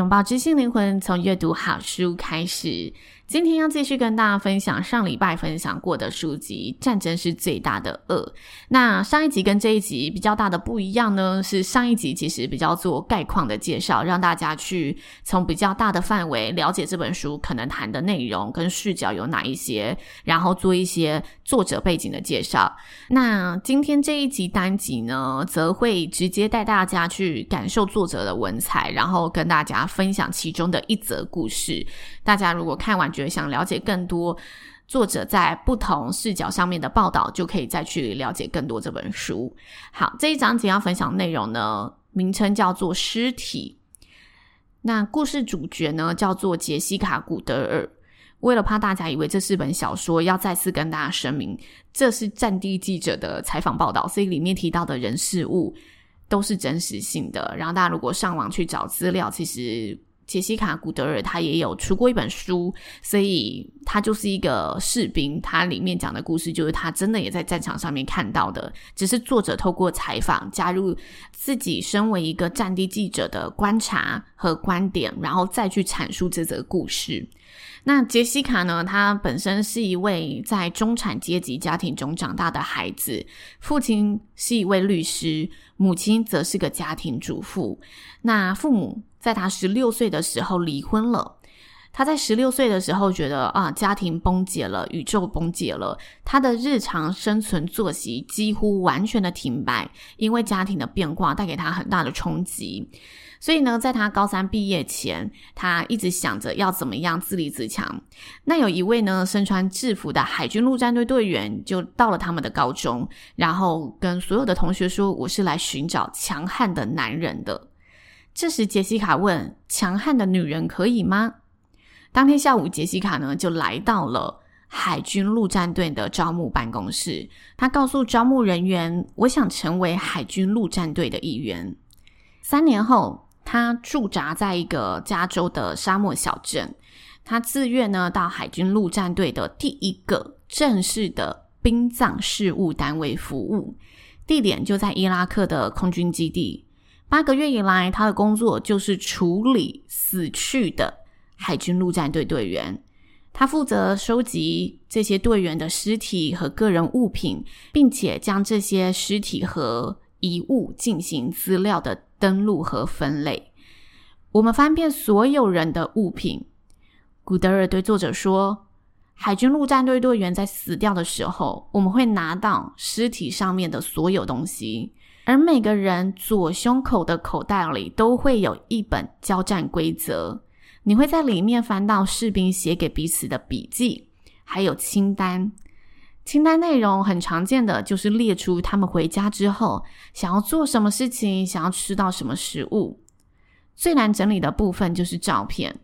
拥抱知性灵魂，从阅读好书开始。今天要继续跟大家分享上礼拜分享过的书籍《战争是最大的恶》。那上一集跟这一集比较大的不一样呢，是上一集其实比较做概况的介绍，让大家去从比较大的范围了解这本书可能谈的内容跟视角有哪一些，然后做一些作者背景的介绍。那今天这一集单集呢，则会直接带大家去感受作者的文采，然后跟大家分享其中的一则故事。大家如果看完觉得想了解更多作者在不同视角上面的报道，就可以再去了解更多这本书。好，这一章节要分享内容呢，名称叫做《尸体》。那故事主角呢，叫做杰西卡·古德尔。为了怕大家以为这是本小说，要再次跟大家声明，这是战地记者的采访报道，所以里面提到的人事物都是真实性的。然后大家如果上网去找资料，其实。杰西卡·古德尔他也有出过一本书，所以他就是一个士兵。他里面讲的故事就是他真的也在战场上面看到的，只是作者透过采访加入自己身为一个战地记者的观察和观点，然后再去阐述这则故事。那杰西卡呢？她本身是一位在中产阶级家庭中长大的孩子，父亲是一位律师，母亲则是个家庭主妇。那父母在他十六岁的时候离婚了。他在十六岁的时候觉得啊，家庭崩解了，宇宙崩解了，他的日常生存作息几乎完全的停摆，因为家庭的变化带给他很大的冲击。所以呢，在他高三毕业前，他一直想着要怎么样自立自强。那有一位呢，身穿制服的海军陆战队队员，就到了他们的高中，然后跟所有的同学说：“我是来寻找强悍的男人的。”这时，杰西卡问：“强悍的女人可以吗？”当天下午，杰西卡呢就来到了海军陆战队的招募办公室。他告诉招募人员：“我想成为海军陆战队的一员。”三年后。他驻扎在一个加州的沙漠小镇，他自愿呢到海军陆战队的第一个正式的殡葬事务单位服务，地点就在伊拉克的空军基地。八个月以来，他的工作就是处理死去的海军陆战队队员。他负责收集这些队员的尸体和个人物品，并且将这些尸体和遗物进行资料的登录和分类。我们翻遍所有人的物品。古德尔对作者说：“海军陆战队队员在死掉的时候，我们会拿到尸体上面的所有东西，而每个人左胸口的口袋里都会有一本交战规则。你会在里面翻到士兵写给彼此的笔记，还有清单。”清单内容很常见的就是列出他们回家之后想要做什么事情，想要吃到什么食物。最难整理的部分就是照片，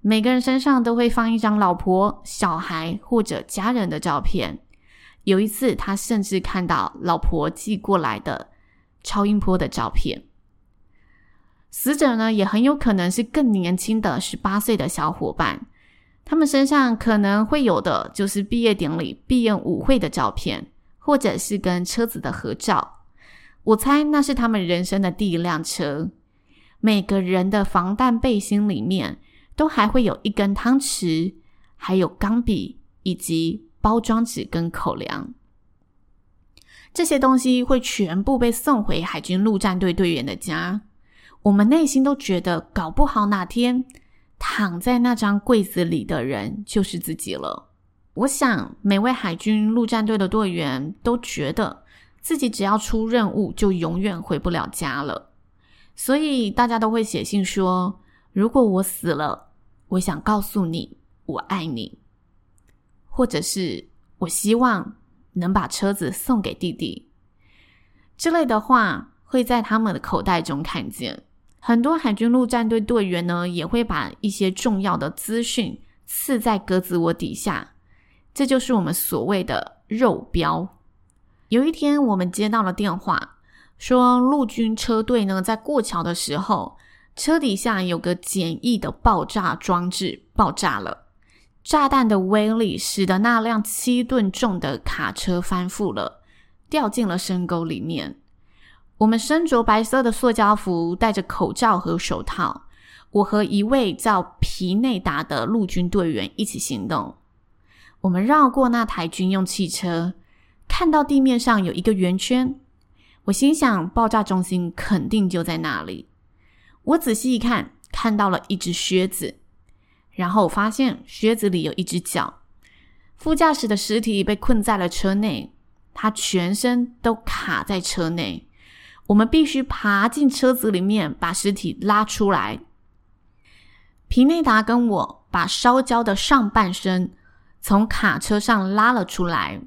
每个人身上都会放一张老婆、小孩或者家人的照片。有一次，他甚至看到老婆寄过来的超音波的照片。死者呢，也很有可能是更年轻的十八岁的小伙伴。他们身上可能会有的就是毕业典礼、毕业舞会的照片，或者是跟车子的合照。我猜那是他们人生的第一辆车。每个人的防弹背心里面都还会有一根汤匙，还有钢笔以及包装纸跟口粮。这些东西会全部被送回海军陆战队队员的家。我们内心都觉得，搞不好哪天。躺在那张柜子里的人就是自己了。我想，每位海军陆战队的队员都觉得自己只要出任务，就永远回不了家了。所以大家都会写信说：“如果我死了，我想告诉你，我爱你。”或者是我希望能把车子送给弟弟。”之类的话会在他们的口袋中看见。很多海军陆战队队员呢，也会把一些重要的资讯刺在鸽子窝底下，这就是我们所谓的肉标。有一天，我们接到了电话，说陆军车队呢在过桥的时候，车底下有个简易的爆炸装置爆炸了，炸弹的威力使得那辆七吨重的卡车翻覆了，掉进了深沟里面。我们身着白色的塑胶服，戴着口罩和手套。我和一位叫皮内达的陆军队员一起行动。我们绕过那台军用汽车，看到地面上有一个圆圈。我心想，爆炸中心肯定就在那里。我仔细一看，看到了一只靴子，然后我发现靴子里有一只脚。副驾驶的尸体被困在了车内，他全身都卡在车内。我们必须爬进车子里面，把尸体拉出来。皮内达跟我把烧焦的上半身从卡车上拉了出来，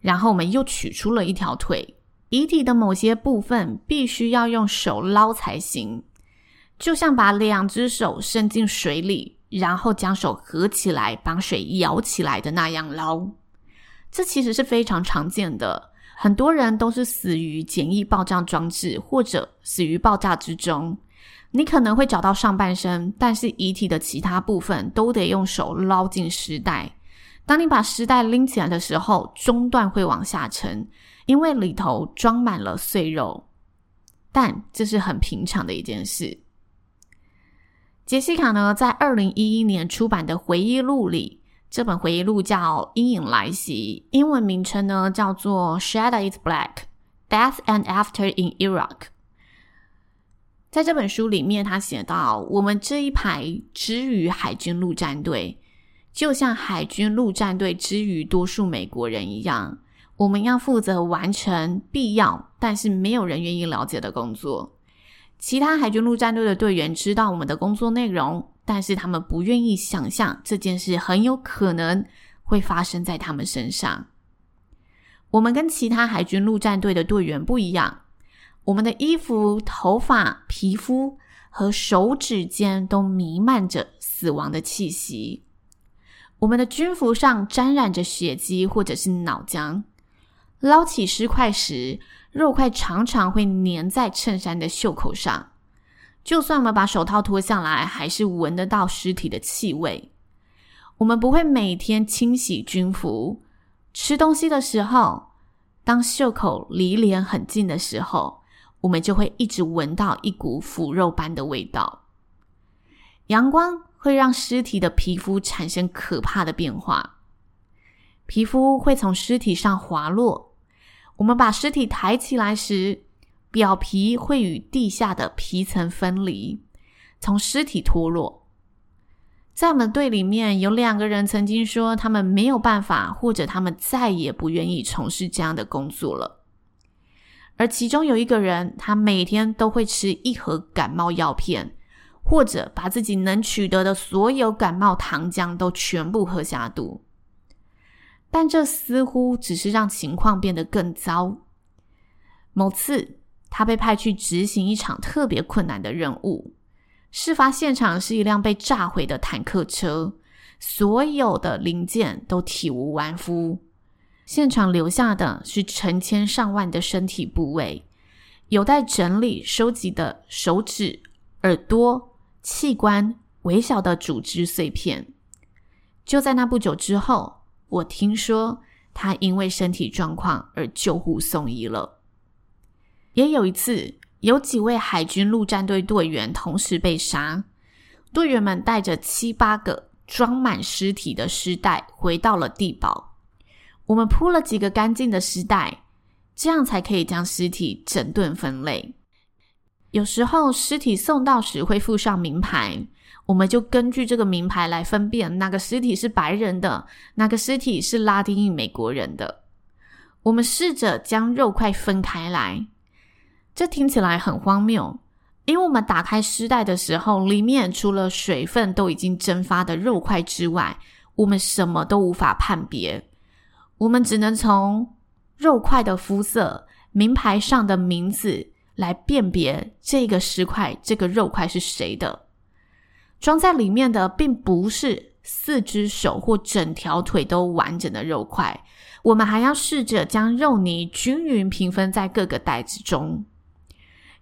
然后我们又取出了一条腿。遗体的某些部分必须要用手捞才行，就像把两只手伸进水里，然后将手合起来，把水舀起来的那样捞。这其实是非常常见的。很多人都是死于简易爆炸装置，或者死于爆炸之中。你可能会找到上半身，但是遗体的其他部分都得用手捞进尸袋。当你把尸袋拎起来的时候，中段会往下沉，因为里头装满了碎肉。但这是很平常的一件事。杰西卡呢，在二零一一年出版的回忆录里。这本回忆录叫《阴影来袭》，英文名称呢叫做《Shadow Is Black: Death and After in Iraq》。在这本书里面，他写到：我们这一排之于海军陆战队，就像海军陆战队之于多数美国人一样，我们要负责完成必要但是没有人愿意了解的工作。其他海军陆战队的队员知道我们的工作内容。但是他们不愿意想象这件事很有可能会发生在他们身上。我们跟其他海军陆战队的队员不一样，我们的衣服、头发、皮肤和手指间都弥漫着死亡的气息。我们的军服上沾染着血迹或者是脑浆。捞起尸块时，肉块常常会粘在衬衫的袖口上。就算我们把手套脱下来，还是闻得到尸体的气味。我们不会每天清洗军服。吃东西的时候，当袖口离脸很近的时候，我们就会一直闻到一股腐肉般的味道。阳光会让尸体的皮肤产生可怕的变化，皮肤会从尸体上滑落。我们把尸体抬起来时，表皮会与地下的皮层分离，从尸体脱落。在我们队里面有两个人曾经说，他们没有办法，或者他们再也不愿意从事这样的工作了。而其中有一个人，他每天都会吃一盒感冒药片，或者把自己能取得的所有感冒糖浆都全部喝下肚。但这似乎只是让情况变得更糟。某次，他被派去执行一场特别困难的任务。事发现场是一辆被炸毁的坦克车，所有的零件都体无完肤。现场留下的是成千上万的身体部位，有待整理收集的手指、耳朵、器官、微小的组织碎片。就在那不久之后，我听说他因为身体状况而救护送医了。也有一次，有几位海军陆战队队员同时被杀，队员们带着七八个装满尸体的尸袋回到了地堡。我们铺了几个干净的尸袋，这样才可以将尸体整顿分类。有时候尸体送到时会附上名牌，我们就根据这个名牌来分辨哪个尸体是白人的，哪个尸体是拉丁裔美国人的。我们试着将肉块分开来。这听起来很荒谬，因为我们打开尸袋的时候，里面除了水分都已经蒸发的肉块之外，我们什么都无法判别。我们只能从肉块的肤色、名牌上的名字来辨别这个尸块、这个肉块是谁的。装在里面的并不是四只手或整条腿都完整的肉块，我们还要试着将肉泥均匀平分在各个袋子中。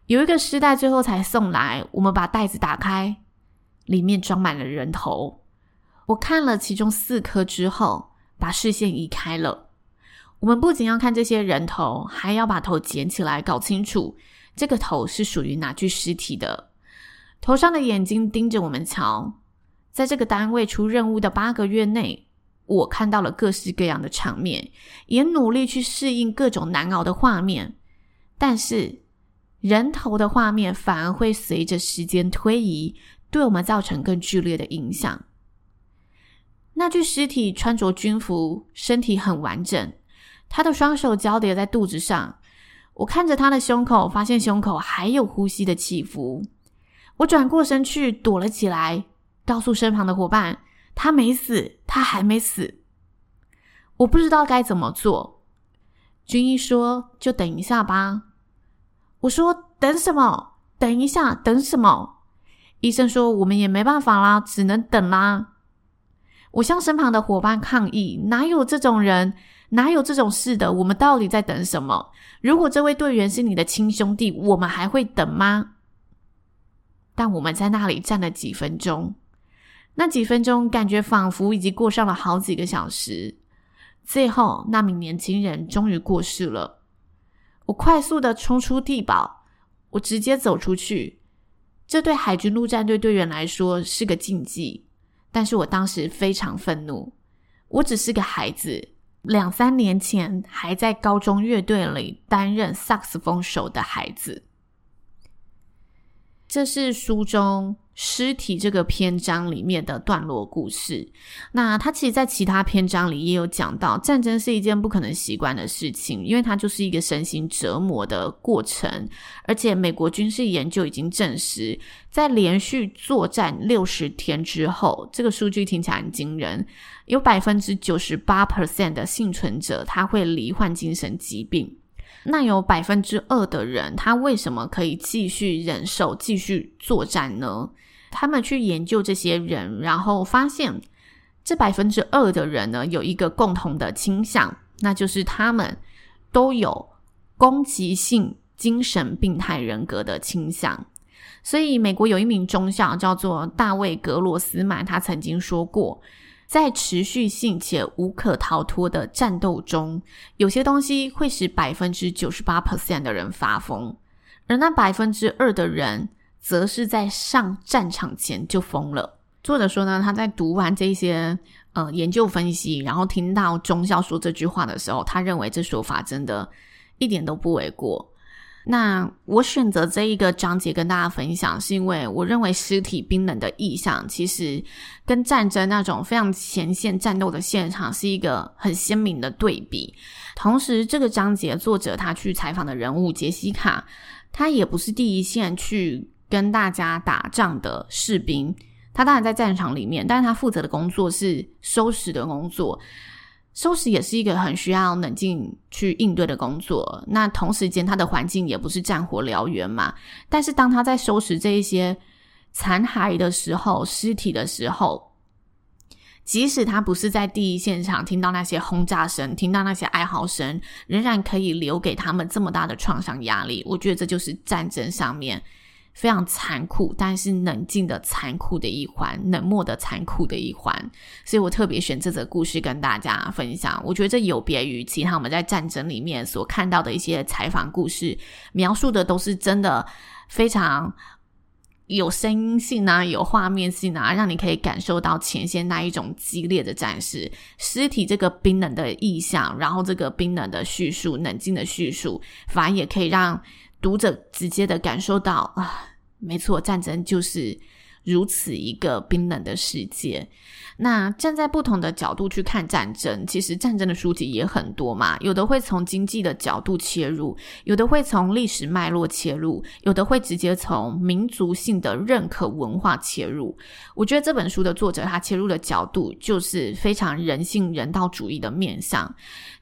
有一个尸袋最后才送来，我们把袋子打开，里面装满了人头。我看了其中四颗之后，把视线移开了。我们不仅要看这些人头，还要把头捡起来，搞清楚这个头是属于哪具尸体的。头上的眼睛盯着我们瞧。在这个单位出任务的八个月内，我看到了各式各样的场面，也努力去适应各种难熬的画面。但是，人头的画面反而会随着时间推移，对我们造成更剧烈的影响。那具尸体穿着军服，身体很完整。他的双手交叠在肚子上，我看着他的胸口，发现胸口还有呼吸的起伏。我转过身去躲了起来，告诉身旁的伙伴：“他没死，他还没死。”我不知道该怎么做。军医说：“就等一下吧。”我说：“等什么？等一下，等什么？”医生说：“我们也没办法啦，只能等啦。”我向身旁的伙伴抗议：“哪有这种人？”哪有这种事的？我们到底在等什么？如果这位队员是你的亲兄弟，我们还会等吗？但我们在那里站了几分钟，那几分钟感觉仿佛已经过上了好几个小时。最后，那名年轻人终于过世了。我快速的冲出地堡，我直接走出去。这对海军陆战队队员来说是个禁忌，但是我当时非常愤怒。我只是个孩子。两三年前还在高中乐队里担任萨克斯风手的孩子，这是书中尸体这个篇章里面的段落故事。那他其实，在其他篇章里也有讲到，战争是一件不可能习惯的事情，因为它就是一个身心折磨的过程。而且，美国军事研究已经证实，在连续作战六十天之后，这个数据听起来很惊人，有百分之九十八 percent 的幸存者他会罹患精神疾病。那有百分之二的人，他为什么可以继续忍受、继续作战呢？他们去研究这些人，然后发现这百分之二的人呢，有一个共同的倾向，那就是他们都有攻击性精神病态人格的倾向。所以，美国有一名中校叫做大卫·格罗斯曼，他曾经说过，在持续性且无可逃脱的战斗中，有些东西会使百分之九十八 percent 的人发疯，而那百分之二的人，则是在上战场前就疯了。作者说呢，他在读完这些呃研究分析，然后听到中校说这句话的时候，他认为这说法真的一点都不为过。那我选择这一个章节跟大家分享，是因为我认为尸体冰冷的意象，其实跟战争那种非常前线战斗的现场是一个很鲜明的对比。同时，这个章节作者他去采访的人物杰西卡，他也不是第一线去跟大家打仗的士兵，他当然在战场里面，但是他负责的工作是收拾的工作。收拾也是一个很需要冷静去应对的工作。那同时间，他的环境也不是战火燎原嘛。但是当他在收拾这一些残骸的时候、尸体的时候，即使他不是在第一现场听到那些轰炸声、听到那些哀嚎声，仍然可以留给他们这么大的创伤压力。我觉得这就是战争上面。非常残酷，但是冷静的残酷的一环，冷漠的残酷的一环，所以我特别选这则故事跟大家分享。我觉得这有别于其他我们在战争里面所看到的一些采访故事，描述的都是真的非常有声音性啊，有画面性啊，让你可以感受到前线那一种激烈的战士，尸体这个冰冷的意象，然后这个冰冷的叙述，冷静的叙述，反而也可以让。读者直接的感受到啊，没错，战争就是如此一个冰冷的世界。那站在不同的角度去看战争，其实战争的书籍也很多嘛。有的会从经济的角度切入，有的会从历史脉络切入，有的会直接从民族性的认可文化切入。我觉得这本书的作者他切入的角度就是非常人性、人道主义的面向，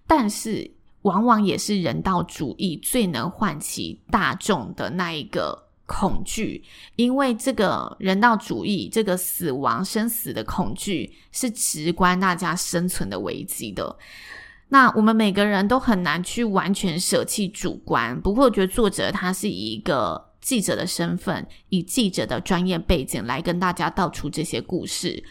但是往往也是人道主义最能唤起大众的那一个。恐惧，因为这个人道主义，这个死亡、生死的恐惧是直观大家生存的危机的。那我们每个人都很难去完全舍弃主观。不过，我觉得作者他是以一个记者的身份，以记者的专业背景来跟大家道出这些故事。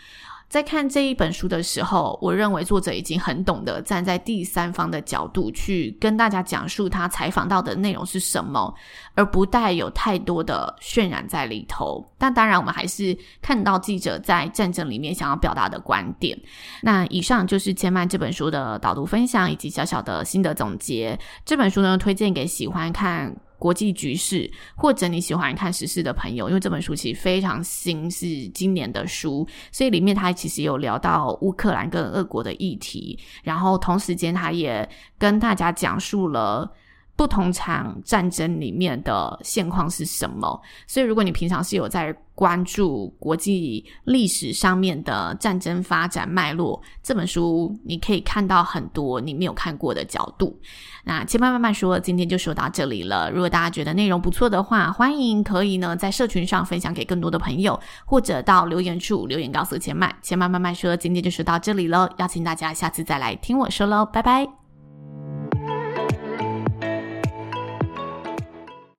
在看这一本书的时候，我认为作者已经很懂得站在第三方的角度去跟大家讲述他采访到的内容是什么，而不带有太多的渲染在里头。但当然，我们还是看到记者在战争里面想要表达的观点。那以上就是千嫚这本书的导读分享以及小小的心得总结。这本书呢，推荐给喜欢看国际局势，或者你喜欢看时事的朋友，因为这本书其实非常新，是今年的书，所以里面它其实有聊到乌克兰跟俄国的议题，然后同时间它也跟大家讲述了不同场战争里面的现况是什么。所以如果你平常是有在关注国际历史上面的战争发展脉络，这本书你可以看到很多你没有看过的角度。那千嫚慢慢说，今天就说到这里了。如果大家觉得内容不错的话，欢迎可以呢在社群上分享给更多的朋友，或者到留言处留言告诉千嫚。千嫚慢慢说，今天就说到这里了，邀请大家下次再来听我说喽，拜拜。